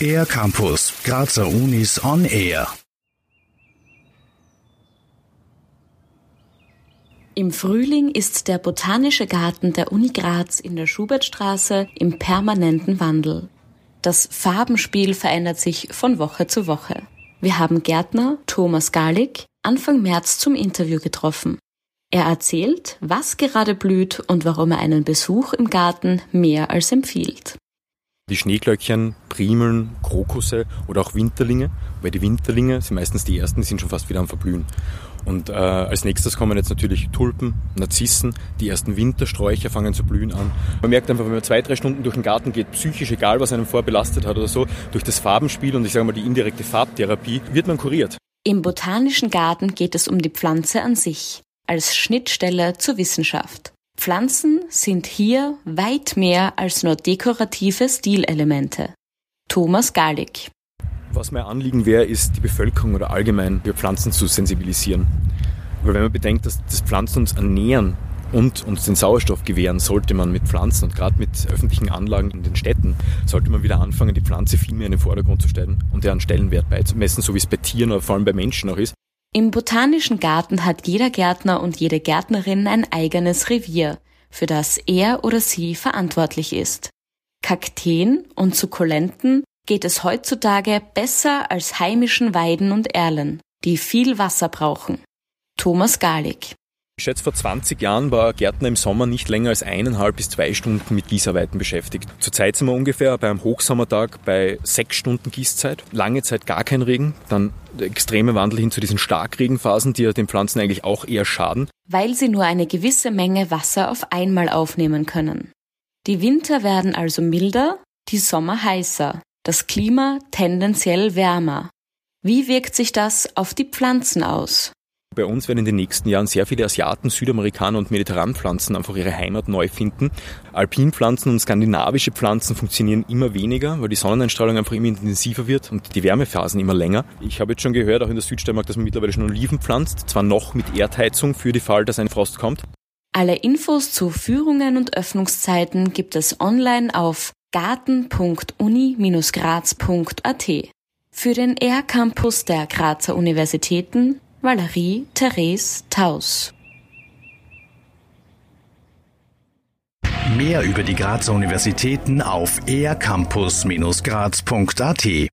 Air Campus, Grazer Unis on Air. Im Frühling ist der Botanische Garten der Uni Graz in der Schubertstraße im permanenten Wandel. Das Farbenspiel verändert sich von Woche zu Woche. Wir haben Gärtner Thomas Garlick Anfang März zum Interview getroffen. Er erzählt, was gerade blüht und warum er einen Besuch im Garten mehr als empfiehlt. Die Schneeglöckchen, Primeln, Krokusse oder auch Winterlinge, weil die Winterlinge sind meistens die ersten, die sind schon fast wieder am Verblühen. Und äh, als nächstes kommen jetzt natürlich Tulpen, Narzissen, die ersten Wintersträucher fangen zu blühen an. Man merkt einfach, wenn man zwei, drei Stunden durch den Garten geht, psychisch, egal was einem vorbelastet hat oder so, durch das Farbenspiel und ich sage mal die indirekte Farbtherapie, wird man kuriert. Im Botanischen Garten geht es um die Pflanze an sich, als Schnittstelle zur Wissenschaft. Pflanzen sind hier weit mehr als nur dekorative Stilelemente. Thomas Garlick was mein Anliegen wäre, ist die Bevölkerung oder allgemein für Pflanzen zu sensibilisieren. Weil wenn man bedenkt, dass das Pflanzen uns ernähren und uns den Sauerstoff gewähren, sollte man mit Pflanzen und gerade mit öffentlichen Anlagen in den Städten, sollte man wieder anfangen, die Pflanze viel mehr in den Vordergrund zu stellen und deren Stellenwert beizumessen, so wie es bei Tieren oder vor allem bei Menschen auch ist. Im Botanischen Garten hat jeder Gärtner und jede Gärtnerin ein eigenes Revier, für das er oder sie verantwortlich ist. Kakteen und Sukkulenten geht es heutzutage besser als heimischen Weiden und Erlen, die viel Wasser brauchen. Thomas Garlick. Ich schätze, vor 20 Jahren war Gärtner im Sommer nicht länger als eineinhalb bis zwei Stunden mit Gießarbeiten beschäftigt. Zurzeit sind wir ungefähr bei einem Hochsommertag bei sechs Stunden Gießzeit. Lange Zeit gar kein Regen, dann der extreme Wandel hin zu diesen Starkregenphasen, die ja den Pflanzen eigentlich auch eher schaden. Weil sie nur eine gewisse Menge Wasser auf einmal aufnehmen können. Die Winter werden also milder, die Sommer heißer das Klima tendenziell wärmer. Wie wirkt sich das auf die Pflanzen aus? Bei uns werden in den nächsten Jahren sehr viele Asiaten, Südamerikaner und Mediterranpflanzen einfach ihre Heimat neu finden. Alpinpflanzen und skandinavische Pflanzen funktionieren immer weniger, weil die Sonneneinstrahlung einfach immer intensiver wird und die Wärmephasen immer länger. Ich habe jetzt schon gehört, auch in der Südsteiermark, dass man mittlerweile schon Oliven pflanzt, zwar noch mit Erdheizung für den Fall, dass ein Frost kommt. Alle Infos zu Führungen und Öffnungszeiten gibt es online auf garten.uni-graz.at. Für den R-Campus der Grazer Universitäten Valerie Therese Taus. Mehr über die Grazer Universitäten auf ercampus-graz.at